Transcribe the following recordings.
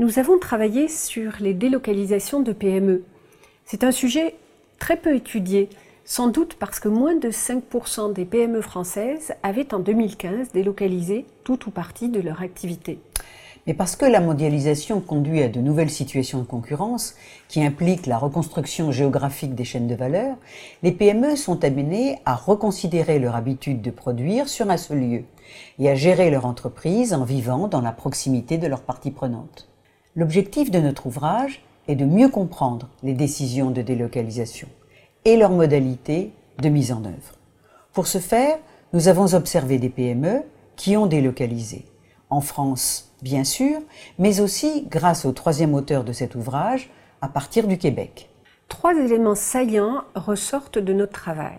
Nous avons travaillé sur les délocalisations de PME. C'est un sujet très peu étudié, sans doute parce que moins de 5% des PME françaises avaient en 2015 délocalisé tout ou partie de leur activité. Mais parce que la mondialisation conduit à de nouvelles situations de concurrence qui impliquent la reconstruction géographique des chaînes de valeur, les PME sont amenées à reconsidérer leur habitude de produire sur un seul lieu et à gérer leur entreprise en vivant dans la proximité de leurs parties prenantes. L'objectif de notre ouvrage est de mieux comprendre les décisions de délocalisation et leurs modalités de mise en œuvre. Pour ce faire, nous avons observé des PME qui ont délocalisé. En France, bien sûr, mais aussi, grâce au troisième auteur de cet ouvrage, à partir du Québec. Trois éléments saillants ressortent de notre travail.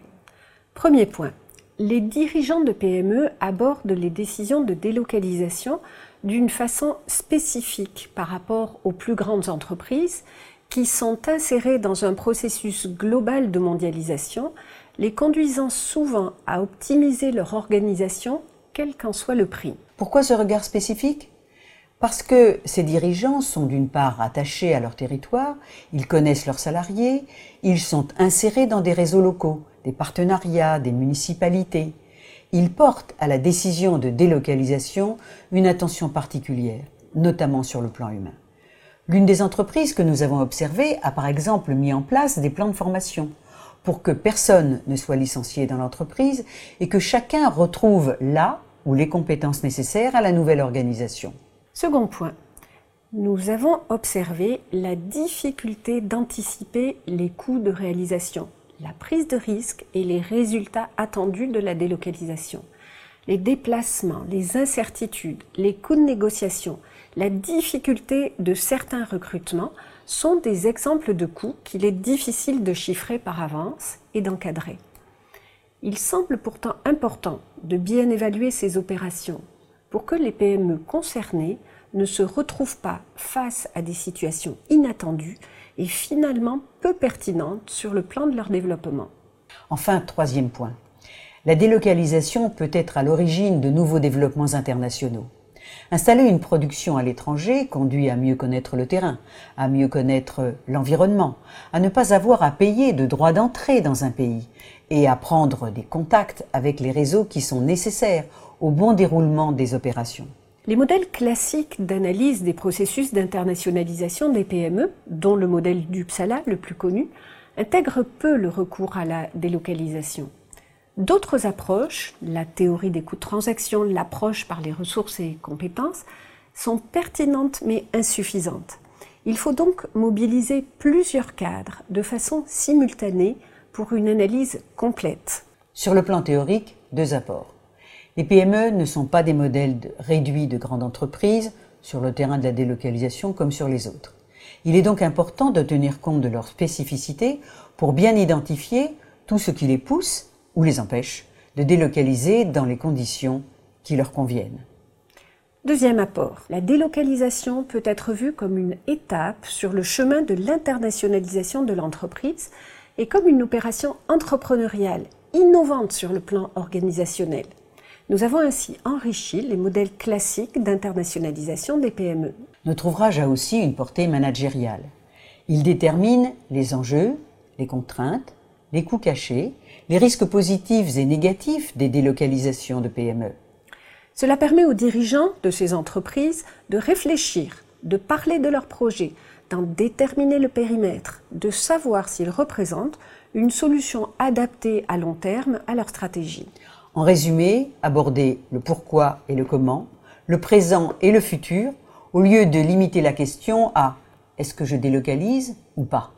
Premier point, les dirigeants de PME abordent les décisions de délocalisation d'une façon spécifique par rapport aux plus grandes entreprises qui sont insérées dans un processus global de mondialisation, les conduisant souvent à optimiser leur organisation, quel qu'en soit le prix. Pourquoi ce regard spécifique? Parce que ces dirigeants sont d'une part attachés à leur territoire, ils connaissent leurs salariés, ils sont insérés dans des réseaux locaux, des partenariats, des municipalités il porte à la décision de délocalisation une attention particulière, notamment sur le plan humain. L'une des entreprises que nous avons observées a par exemple mis en place des plans de formation pour que personne ne soit licencié dans l'entreprise et que chacun retrouve là où les compétences nécessaires à la nouvelle organisation. Second point, nous avons observé la difficulté d'anticiper les coûts de réalisation la prise de risque et les résultats attendus de la délocalisation. Les déplacements, les incertitudes, les coûts de négociation, la difficulté de certains recrutements sont des exemples de coûts qu'il est difficile de chiffrer par avance et d'encadrer. Il semble pourtant important de bien évaluer ces opérations pour que les PME concernées ne se retrouvent pas face à des situations inattendues et finalement peu pertinentes sur le plan de leur développement. Enfin, troisième point. La délocalisation peut être à l'origine de nouveaux développements internationaux. Installer une production à l'étranger conduit à mieux connaître le terrain, à mieux connaître l'environnement, à ne pas avoir à payer de droits d'entrée dans un pays et à prendre des contacts avec les réseaux qui sont nécessaires au bon déroulement des opérations. Les modèles classiques d'analyse des processus d'internationalisation des PME, dont le modèle d'Uppsala, le plus connu, intègrent peu le recours à la délocalisation. D'autres approches, la théorie des coûts de transaction, l'approche par les ressources et compétences, sont pertinentes mais insuffisantes. Il faut donc mobiliser plusieurs cadres de façon simultanée pour une analyse complète. Sur le plan théorique, deux apports. Les PME ne sont pas des modèles réduits de grandes entreprises sur le terrain de la délocalisation comme sur les autres. Il est donc important de tenir compte de leurs spécificités pour bien identifier tout ce qui les pousse ou les empêche de délocaliser dans les conditions qui leur conviennent. Deuxième apport, la délocalisation peut être vue comme une étape sur le chemin de l'internationalisation de l'entreprise et comme une opération entrepreneuriale innovante sur le plan organisationnel. Nous avons ainsi enrichi les modèles classiques d'internationalisation des PME. Notre ouvrage a aussi une portée managériale. Il détermine les enjeux, les contraintes, les coûts cachés, les risques positifs et négatifs des délocalisations de PME. Cela permet aux dirigeants de ces entreprises de réfléchir, de parler de leurs projets, d'en déterminer le périmètre, de savoir s'ils représentent une solution adaptée à long terme à leur stratégie. En résumé, aborder le pourquoi et le comment, le présent et le futur, au lieu de limiter la question à est-ce que je délocalise ou pas?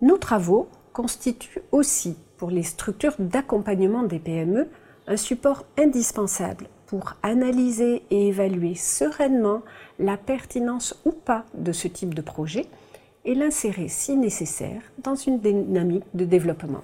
Nos travaux constituent aussi pour les structures d'accompagnement des PME un support indispensable pour analyser et évaluer sereinement la pertinence ou pas de ce type de projet et l'insérer si nécessaire dans une dynamique de développement.